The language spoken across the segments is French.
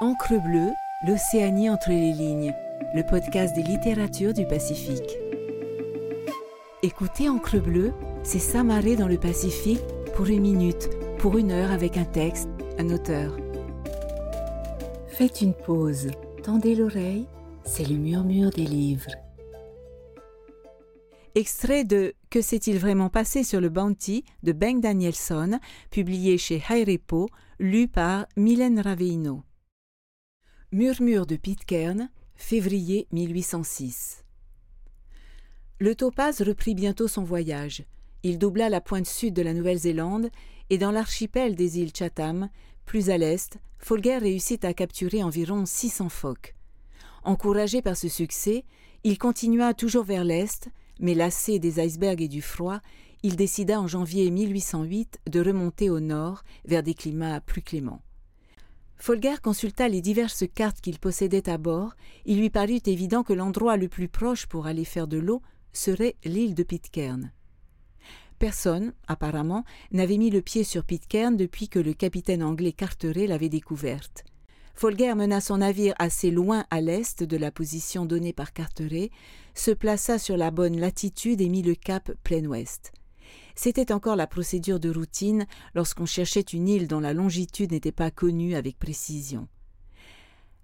Encre bleue, l'Océanie entre les lignes, le podcast des littératures du Pacifique. Écoutez Encre bleue, c'est s'amarrer dans le Pacifique pour une minute, pour une heure avec un texte, un auteur. Faites une pause, tendez l'oreille, c'est le murmure des livres. Extrait de Que s'est-il vraiment passé sur le Bounty de Ben Danielson, publié chez Hairepo, lu par Mylène Raveino. Murmure de Pitcairn, février 1806. Le topaz reprit bientôt son voyage. Il doubla la pointe sud de la Nouvelle-Zélande et dans l'archipel des îles Chatham, plus à l'est, Folger réussit à capturer environ 600 phoques. Encouragé par ce succès, il continua toujours vers l'est, mais lassé des icebergs et du froid, il décida en janvier 1808 de remonter au nord vers des climats plus cléments. Folger consulta les diverses cartes qu'il possédait à bord. Il lui parut évident que l'endroit le plus proche pour aller faire de l'eau serait l'île de Pitcairn. Personne, apparemment, n'avait mis le pied sur Pitcairn depuis que le capitaine anglais Carteret l'avait découverte. Folger mena son navire assez loin à l'est de la position donnée par Carteret, se plaça sur la bonne latitude et mit le cap plein ouest. C'était encore la procédure de routine lorsqu'on cherchait une île dont la longitude n'était pas connue avec précision.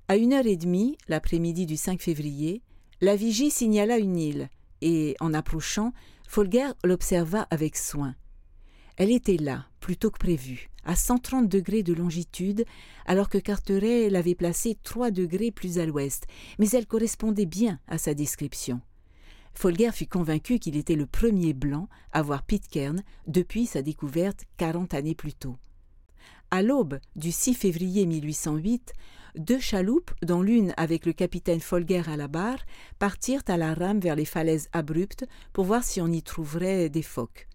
À une heure et demie, l'après-midi du 5 février, la vigie signala une île, et, en approchant, Folger l'observa avec soin. Elle était là, plutôt que prévu, à 130 degrés de longitude, alors que Carteret l'avait placée trois degrés plus à l'ouest, mais elle correspondait bien à sa description. Folger fut convaincu qu'il était le premier blanc à voir Pitcairn depuis sa découverte quarante années plus tôt. À l'aube du 6 février 1808, deux chaloupes, dont l'une avec le capitaine Folger à la barre, partirent à la rame vers les falaises abruptes pour voir si on y trouverait des phoques.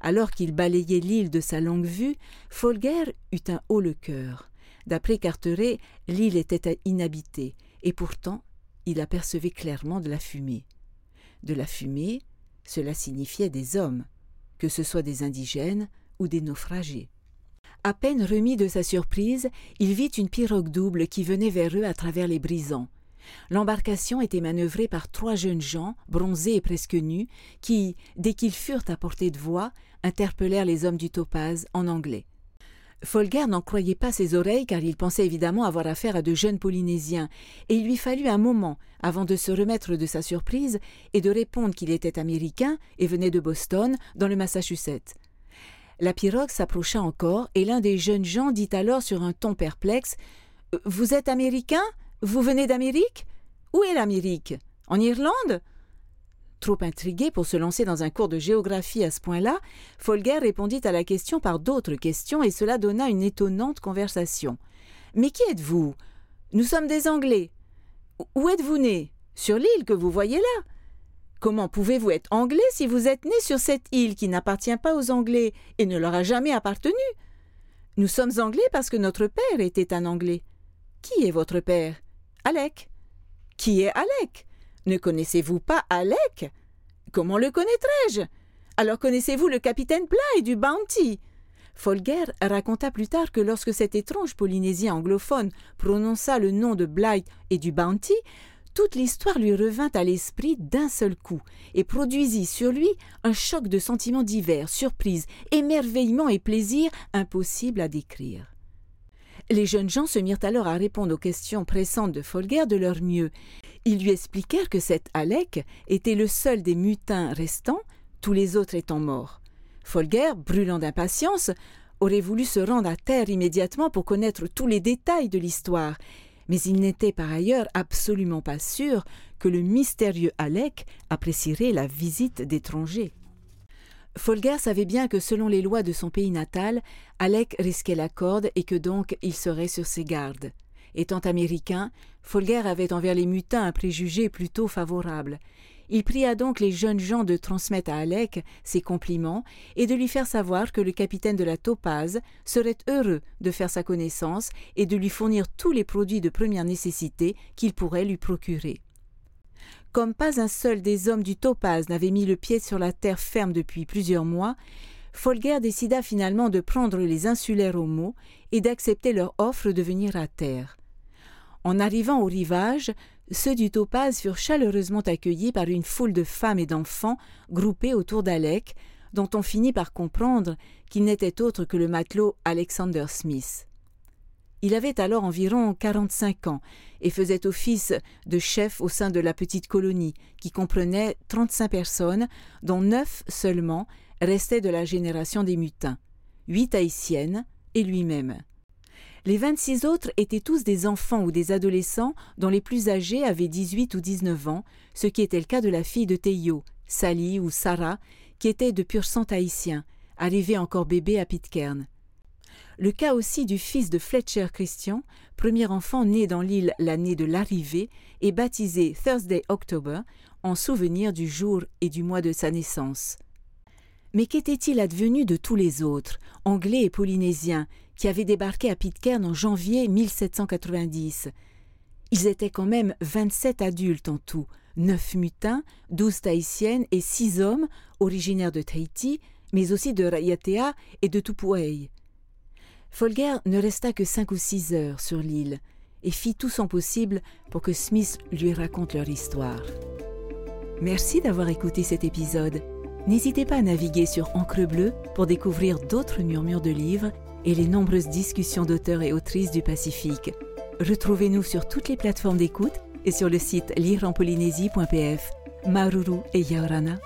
Alors qu'il balayait l'île de sa longue vue, Folger eut un haut le cœur. D'après Carteret, l'île était inhabitée, et pourtant il apercevait clairement de la fumée de la fumée, cela signifiait des hommes, que ce soit des indigènes ou des naufragés. À peine remis de sa surprise, il vit une pirogue double qui venait vers eux à travers les brisants. L'embarcation était manœuvrée par trois jeunes gens, bronzés et presque nus, qui, dès qu'ils furent à portée de voix, interpellèrent les hommes du topaz en anglais. Folger n'en croyait pas ses oreilles car il pensait évidemment avoir affaire à de jeunes Polynésiens, et il lui fallut un moment avant de se remettre de sa surprise et de répondre qu'il était américain et venait de Boston, dans le Massachusetts. La pirogue s'approcha encore, et l'un des jeunes gens dit alors sur un ton perplexe Vous êtes américain? Vous venez d'Amérique? Où est l'Amérique? En Irlande? Trop intrigué pour se lancer dans un cours de géographie à ce point-là, Folger répondit à la question par d'autres questions et cela donna une étonnante conversation. Mais qui êtes-vous? Nous sommes des Anglais. Où êtes-vous né? Sur l'île que vous voyez là. Comment pouvez-vous être anglais si vous êtes né sur cette île qui n'appartient pas aux Anglais et ne leur a jamais appartenu? Nous sommes anglais parce que notre père était un anglais. Qui est votre père? Alec. Qui est Alec? Ne connaissez-vous pas Alec? Comment le connaîtrais-je? Alors connaissez-vous le capitaine Bligh du Bounty? Folger raconta plus tard que lorsque cet étrange Polynésien anglophone prononça le nom de Bligh et du Bounty, toute l'histoire lui revint à l'esprit d'un seul coup et produisit sur lui un choc de sentiments divers, surprise, émerveillement et plaisir impossible à décrire. Les jeunes gens se mirent alors à répondre aux questions pressantes de Folger de leur mieux. Ils lui expliquèrent que cet Alec était le seul des mutins restants, tous les autres étant morts. Folger, brûlant d'impatience, aurait voulu se rendre à terre immédiatement pour connaître tous les détails de l'histoire, mais il n'était par ailleurs absolument pas sûr que le mystérieux Alec apprécierait la visite d'étrangers. Folger savait bien que selon les lois de son pays natal, Alec risquait la corde et que donc il serait sur ses gardes. Étant américain, Folger avait envers les mutins un préjugé plutôt favorable. Il pria donc les jeunes gens de transmettre à Alec ses compliments et de lui faire savoir que le capitaine de la Topaz serait heureux de faire sa connaissance et de lui fournir tous les produits de première nécessité qu'il pourrait lui procurer. Comme pas un seul des hommes du Topaz n'avait mis le pied sur la terre ferme depuis plusieurs mois, Folger décida finalement de prendre les insulaires au mot et d'accepter leur offre de venir à terre. En arrivant au rivage, ceux du Topaz furent chaleureusement accueillis par une foule de femmes et d'enfants groupés autour d'Alec, dont on finit par comprendre qu'il n'était autre que le matelot Alexander Smith. Il avait alors environ 45 ans et faisait office de chef au sein de la petite colonie, qui comprenait 35 personnes, dont neuf seulement restaient de la génération des mutins, huit haïtiennes et lui-même. Les 26 autres étaient tous des enfants ou des adolescents dont les plus âgés avaient 18 ou 19 ans, ce qui était le cas de la fille de Teyo, Sally ou Sarah, qui était de pur sang haïtien, arrivée encore bébé à Pitcairn. Le cas aussi du fils de Fletcher Christian, premier enfant né dans l'île l'année de l'arrivée et baptisé Thursday October en souvenir du jour et du mois de sa naissance. Mais qu'était-il advenu de tous les autres, anglais et polynésiens, qui avaient débarqué à Pitcairn en janvier 1790 Ils étaient quand même 27 adultes en tout, 9 mutins, 12 tahitiennes et 6 hommes originaires de Tahiti, mais aussi de Rayatea et de Tupuai. Folger ne resta que cinq ou six heures sur l'île et fit tout son possible pour que Smith lui raconte leur histoire. Merci d'avoir écouté cet épisode. N'hésitez pas à naviguer sur Encre Bleue pour découvrir d'autres murmures de livres et les nombreuses discussions d'auteurs et autrices du Pacifique. Retrouvez-nous sur toutes les plateformes d'écoute et sur le site lireenpolynésie.pf. Maruru et Yaorana.